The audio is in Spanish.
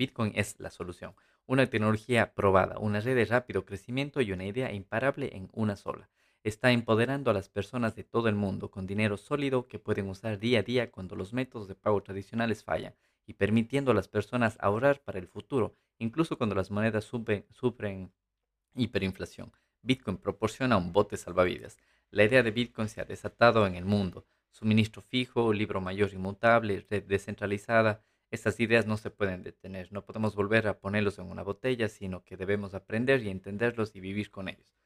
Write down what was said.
Bitcoin es la solución. Una tecnología probada, una red de rápido crecimiento y una idea imparable en una sola. Está empoderando a las personas de todo el mundo con dinero sólido que pueden usar día a día cuando los métodos de pago tradicionales fallan y permitiendo a las personas ahorrar para el futuro, incluso cuando las monedas sufren, hiperinflación. Bitcoin proporciona un bote salvavidas. La idea de Bitcoin se ha desatado en el mundo. Suministro fijo, libro mayor inmutable, red descentralizada. Estas ideas no se pueden detener. No podemos volver a ponerlos en una botella, sino que debemos aprender y entenderlos y vivir con ellos.